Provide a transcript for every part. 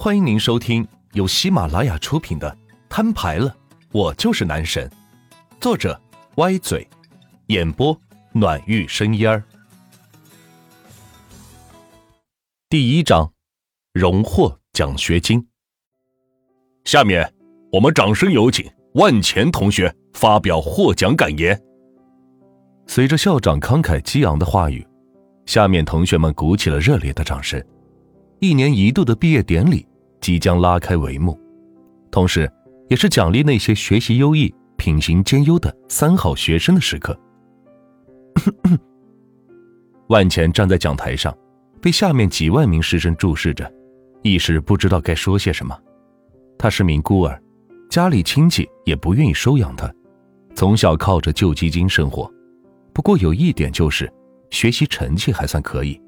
欢迎您收听由喜马拉雅出品的《摊牌了，我就是男神》，作者歪嘴，演播暖玉生烟儿。第一章，荣获奖学金。下面我们掌声有请万钱同学发表获奖感言。随着校长慷慨激昂的话语，下面同学们鼓起了热烈的掌声。一年一度的毕业典礼即将拉开帷幕，同时，也是奖励那些学习优异、品行兼优的三好学生的时刻。万钱站在讲台上，被下面几万名师生注视着，一时不知道该说些什么。他是名孤儿，家里亲戚也不愿意收养他，从小靠着救济金生活。不过有一点就是，学习成绩还算可以，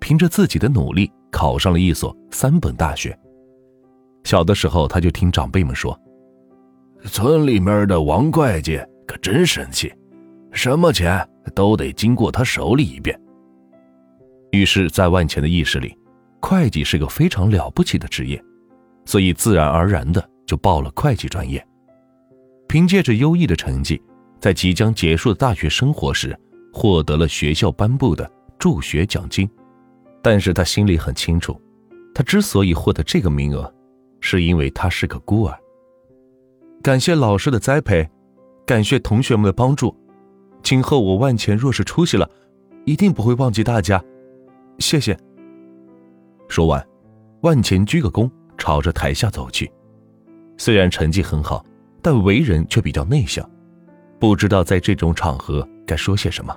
凭着自己的努力考上了一所三本大学。小的时候他就听长辈们说，村里面的王会计可真神气，什么钱都得经过他手里一遍。于是，在万钱的意识里，会计是个非常了不起的职业，所以自然而然的就报了会计专业。凭借着优异的成绩。在即将结束的大学生活时，获得了学校颁布的助学奖金，但是他心里很清楚，他之所以获得这个名额，是因为他是个孤儿。感谢老师的栽培，感谢同学们的帮助，今后我万钱若是出息了，一定不会忘记大家，谢谢。说完，万钱鞠个躬，朝着台下走去。虽然成绩很好，但为人却比较内向。不知道在这种场合该说些什么。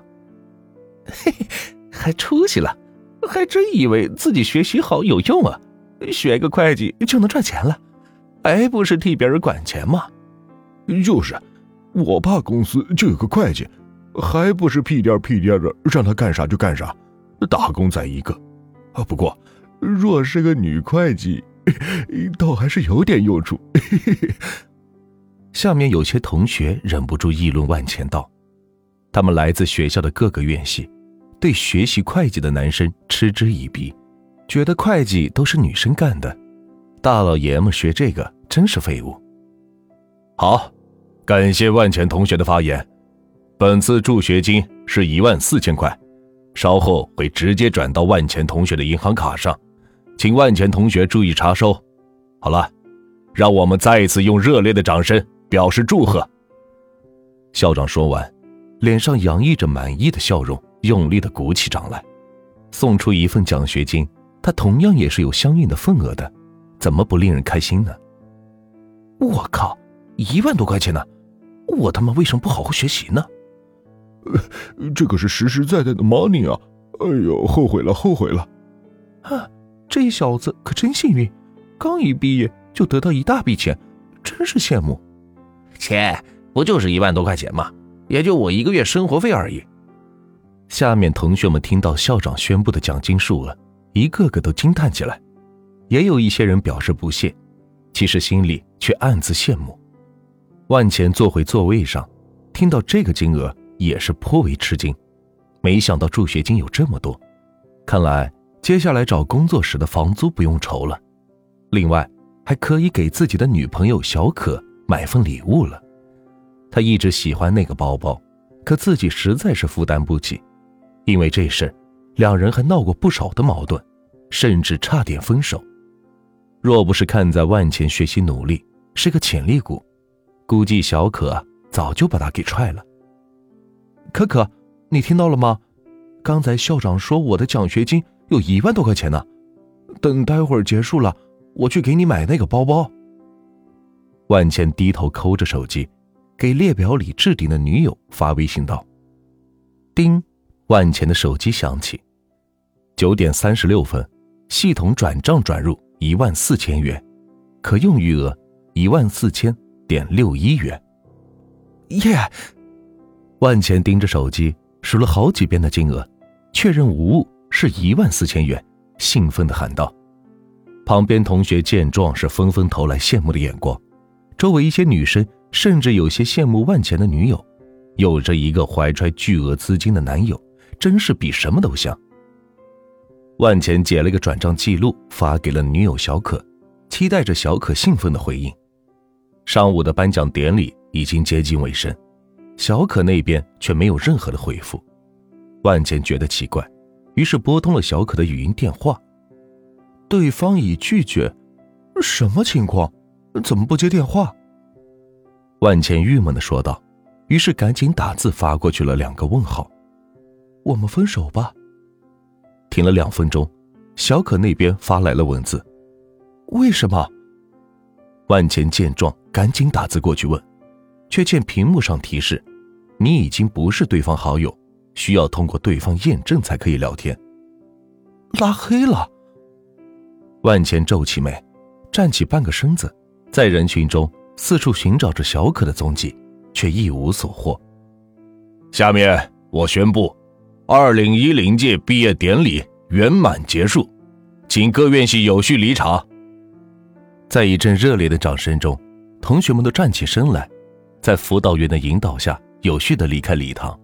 嘿嘿，还出息了，还真以为自己学习好有用啊？学个会计就能赚钱了，还不是替别人管钱吗？就是，我爸公司就有个会计，还不是屁颠屁颠的让他干啥就干啥，打工仔一个。啊，不过若是个女会计，倒还是有点用处。嘿嘿嘿。下面有些同学忍不住议论万千道：“他们来自学校的各个院系，对学习会计的男生嗤之以鼻，觉得会计都是女生干的，大老爷们学这个真是废物。”好，感谢万钱同学的发言。本次助学金是一万四千块，稍后会直接转到万钱同学的银行卡上，请万钱同学注意查收。好了，让我们再一次用热烈的掌声。表示祝贺。校长说完，脸上洋溢着满意的笑容，用力的鼓起掌来，送出一份奖学金。他同样也是有相应的份额的，怎么不令人开心呢？我靠，一万多块钱呢！我他妈为什么不好好学习呢？这可是实实在在的 money 啊！哎呦，后悔了，后悔了！啊，这小子可真幸运，刚一毕业就得到一大笔钱，真是羡慕。切，不就是一万多块钱吗？也就我一个月生活费而已。下面同学们听到校长宣布的奖金数额，一个个都惊叹起来，也有一些人表示不屑，其实心里却暗自羡慕。万钱坐回座位上，听到这个金额也是颇为吃惊，没想到助学金有这么多，看来接下来找工作时的房租不用愁了，另外还可以给自己的女朋友小可。买份礼物了，他一直喜欢那个包包，可自己实在是负担不起。因为这事，两人还闹过不少的矛盾，甚至差点分手。若不是看在万钱学习努力，是个潜力股，估计小可早就把他给踹了。可可，你听到了吗？刚才校长说我的奖学金有一万多块钱呢，等待会儿结束了，我去给你买那个包包。万茜低头抠着手机，给列表里置顶的女友发微信道：“叮，万钱的手机响起。九点三十六分，系统转账转入一万四千元，可用余额一万四千点六一元。耶！万钱盯着手机数了好几遍的金额，确认无误是一万四千元，兴奋的喊道。旁边同学见状是纷纷投来羡慕的眼光。周围一些女生甚至有些羡慕万钱的女友，有着一个怀揣巨额资金的男友，真是比什么都香。万钱截了个转账记录发给了女友小可，期待着小可兴奋的回应。上午的颁奖典礼已经接近尾声，小可那边却没有任何的回复。万茜觉得奇怪，于是拨通了小可的语音电话。对方已拒绝，什么情况？怎么不接电话？万茜郁闷的说道，于是赶紧打字发过去了两个问号。我们分手吧。停了两分钟，小可那边发来了文字。为什么？万茜见状，赶紧打字过去问，却见屏幕上提示：“你已经不是对方好友，需要通过对方验证才可以聊天。”拉黑了。万茜皱起眉，站起半个身子，在人群中四处寻找着小可的踪迹，却一无所获。下面我宣布，二零一零届毕业典礼圆满结束，请各院系有序离场。在一阵热烈的掌声中，同学们都站起身来，在辅导员的引导下，有序的离开礼堂。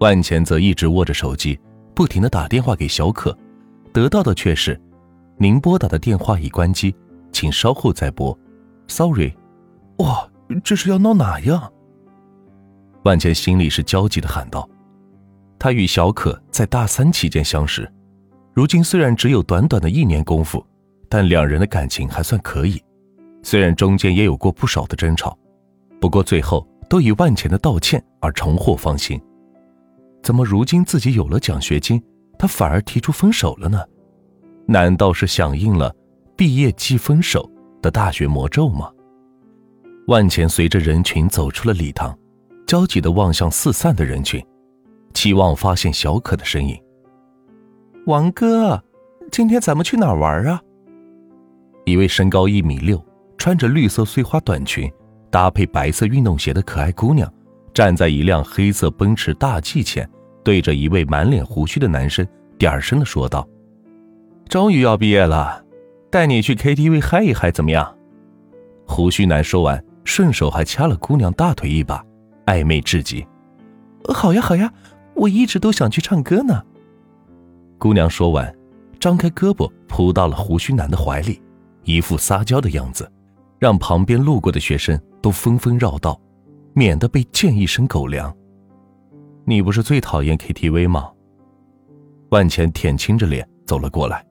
万钱则一直握着手机，不停的打电话给小可，得到的却是：“您拨打的电话已关机，请稍后再拨。”Sorry，哇，这是要闹哪样？万钱心里是焦急的喊道：“他与小可在大三期间相识，如今虽然只有短短的一年功夫。”但两人的感情还算可以，虽然中间也有过不少的争吵，不过最后都以万钱的道歉而重获芳心。怎么如今自己有了奖学金，他反而提出分手了呢？难道是响应了“毕业即分手”的大学魔咒吗？万钱随着人群走出了礼堂，焦急地望向四散的人群，期望发现小可的身影。王哥，今天咱们去哪儿玩啊？一位身高一米六、穿着绿色碎花短裙、搭配白色运动鞋的可爱姑娘，站在一辆黑色奔驰大 G 前，对着一位满脸胡须的男生点声的说道：“终于要毕业了，带你去 KTV 嗨一嗨，怎么样？”胡须男说完，顺手还掐了姑娘大腿一把，暧昧至极。“好呀好呀，我一直都想去唱歌呢。”姑娘说完，张开胳膊扑到了胡须男的怀里。一副撒娇的样子，让旁边路过的学生都纷纷绕道，免得被溅一身狗粮。你不是最讨厌 KTV 吗？万钱舔青着脸走了过来，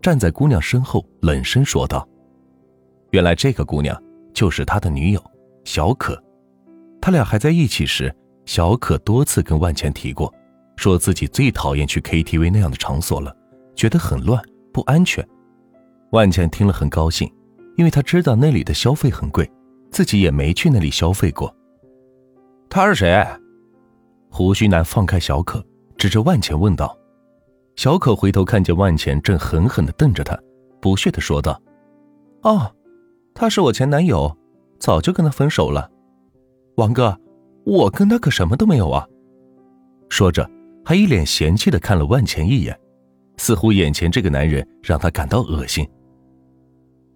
站在姑娘身后，冷声说道：“原来这个姑娘就是他的女友小可。他俩还在一起时，小可多次跟万钱提过，说自己最讨厌去 KTV 那样的场所了，觉得很乱，不安全。”万茜听了很高兴，因为他知道那里的消费很贵，自己也没去那里消费过。他是谁？胡须男放开小可，指着万茜问道。小可回头看见万茜正狠狠地瞪着他，不屑地说道：“哦，他是我前男友，早就跟他分手了。王哥，我跟他可什么都没有啊。”说着，还一脸嫌弃的看了万茜一眼，似乎眼前这个男人让他感到恶心。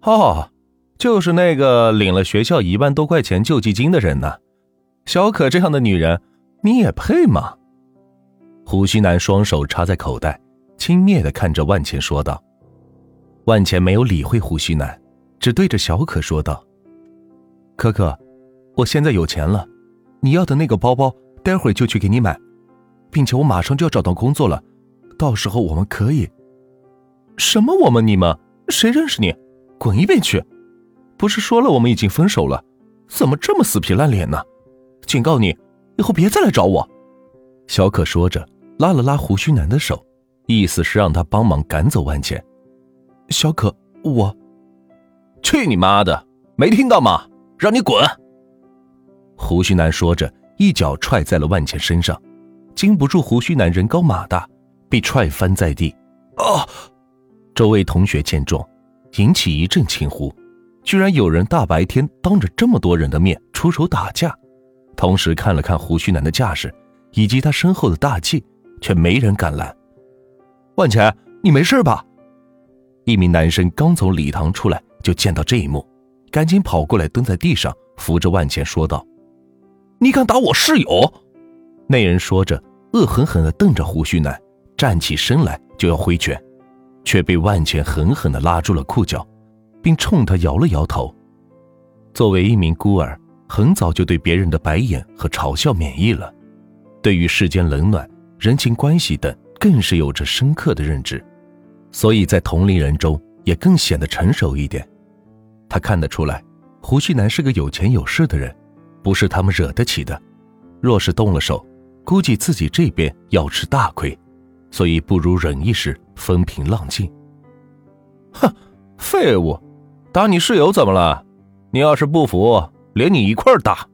哦，就是那个领了学校一万多块钱救济金的人呢。小可这样的女人，你也配吗？胡须男双手插在口袋，轻蔑的看着万钱说道。万钱没有理会胡须男，只对着小可说道：“可可，我现在有钱了，你要的那个包包，待会儿就去给你买，并且我马上就要找到工作了，到时候我们可以……什么？我们？你们？谁认识你？”滚一边去！不是说了我们已经分手了，怎么这么死皮赖脸呢？警告你，以后别再来找我。小可说着，拉了拉胡须男的手，意思是让他帮忙赶走万茜。小可，我去你妈的！没听到吗？让你滚！胡须男说着，一脚踹在了万茜身上，经不住胡须男人高马大，被踹翻在地。啊！周围同学见状。引起一阵惊呼，居然有人大白天当着这么多人的面出手打架，同时看了看胡须男的架势，以及他身后的大气，却没人敢拦。万钱，你没事吧？一名男生刚从礼堂出来，就见到这一幕，赶紧跑过来蹲在地上，扶着万钱说道：“你敢打我室友？”那人说着，恶狠狠地瞪着胡须男，站起身来就要挥拳。却被万钱狠狠地拉住了裤脚，并冲他摇了摇头。作为一名孤儿，很早就对别人的白眼和嘲笑免疫了，对于世间冷暖、人情关系等，更是有着深刻的认知，所以在同龄人中也更显得成熟一点。他看得出来，胡须男是个有钱有势的人，不是他们惹得起的。若是动了手，估计自己这边要吃大亏，所以不如忍一时，风平浪静。哼，废物，打你室友怎么了？你要是不服，连你一块打。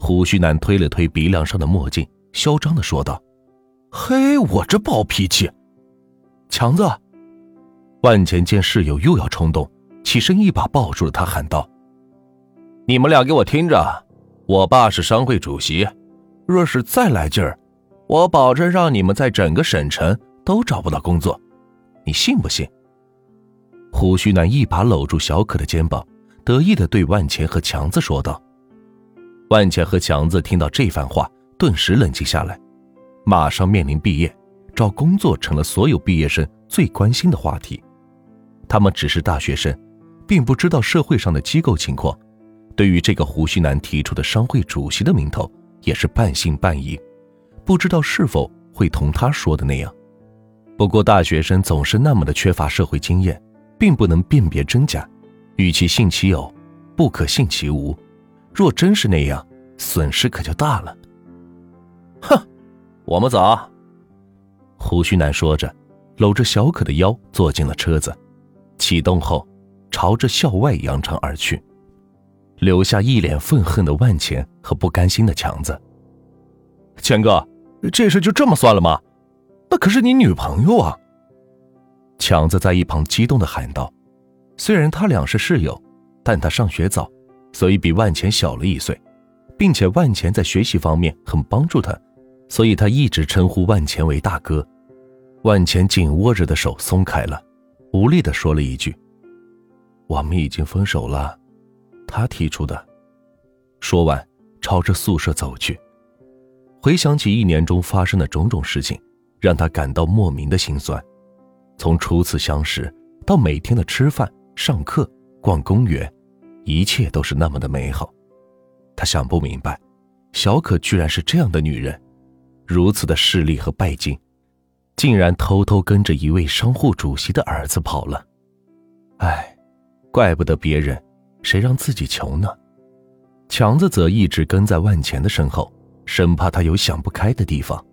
胡须男推了推鼻梁上的墨镜，嚣张的说道：“嘿，我这暴脾气。”强子，万钱见室友又要冲动，起身一把抱住了他，喊道：“你们俩给我听着，我爸是商会主席，若是再来劲儿，我保证让你们在整个省城都找不到工作，你信不信？”胡须男一把搂住小可的肩膀。得意的对万钱和强子说道：“万钱和强子听到这番话，顿时冷静下来。马上面临毕业，找工作成了所有毕业生最关心的话题。他们只是大学生，并不知道社会上的机构情况。对于这个胡须男提出的商会主席的名头，也是半信半疑，不知道是否会同他说的那样。不过大学生总是那么的缺乏社会经验，并不能辨别真假。”与其信其有，不可信其无。若真是那样，损失可就大了。哼，我们走。胡须男说着，搂着小可的腰坐进了车子，启动后，朝着校外扬长而去，留下一脸愤恨的万钱和不甘心的强子。钱哥，这事就这么算了吗？那可是你女朋友啊！强子在一旁激动的喊道。虽然他俩是室友，但他上学早，所以比万钱小了一岁，并且万钱在学习方面很帮助他，所以他一直称呼万钱为大哥。万钱紧握着的手松开了，无力的说了一句：“我们已经分手了。”他提出的。说完，朝着宿舍走去。回想起一年中发生的种种事情，让他感到莫名的心酸。从初次相识到每天的吃饭。上课、逛公园，一切都是那么的美好。他想不明白，小可居然是这样的女人，如此的势利和拜金，竟然偷偷跟着一位商户主席的儿子跑了。唉，怪不得别人，谁让自己穷呢？强子则一直跟在万钱的身后，生怕他有想不开的地方。